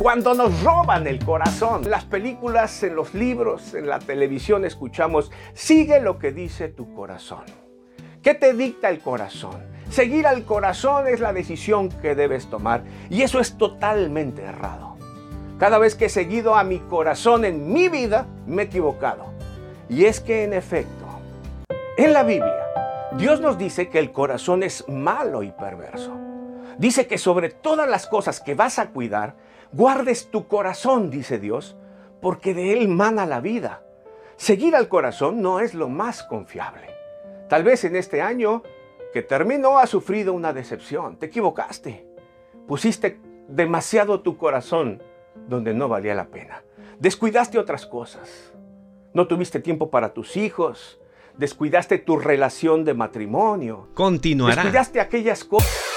Cuando nos roban el corazón, en las películas, en los libros, en la televisión escuchamos, sigue lo que dice tu corazón. ¿Qué te dicta el corazón? Seguir al corazón es la decisión que debes tomar y eso es totalmente errado. Cada vez que he seguido a mi corazón en mi vida, me he equivocado. Y es que en efecto, en la Biblia, Dios nos dice que el corazón es malo y perverso. Dice que sobre todas las cosas que vas a cuidar, guardes tu corazón, dice Dios, porque de él mana la vida. Seguir al corazón no es lo más confiable. Tal vez en este año que terminó has sufrido una decepción, te equivocaste, pusiste demasiado tu corazón donde no valía la pena, descuidaste otras cosas, no tuviste tiempo para tus hijos, descuidaste tu relación de matrimonio, Continuará. descuidaste aquellas cosas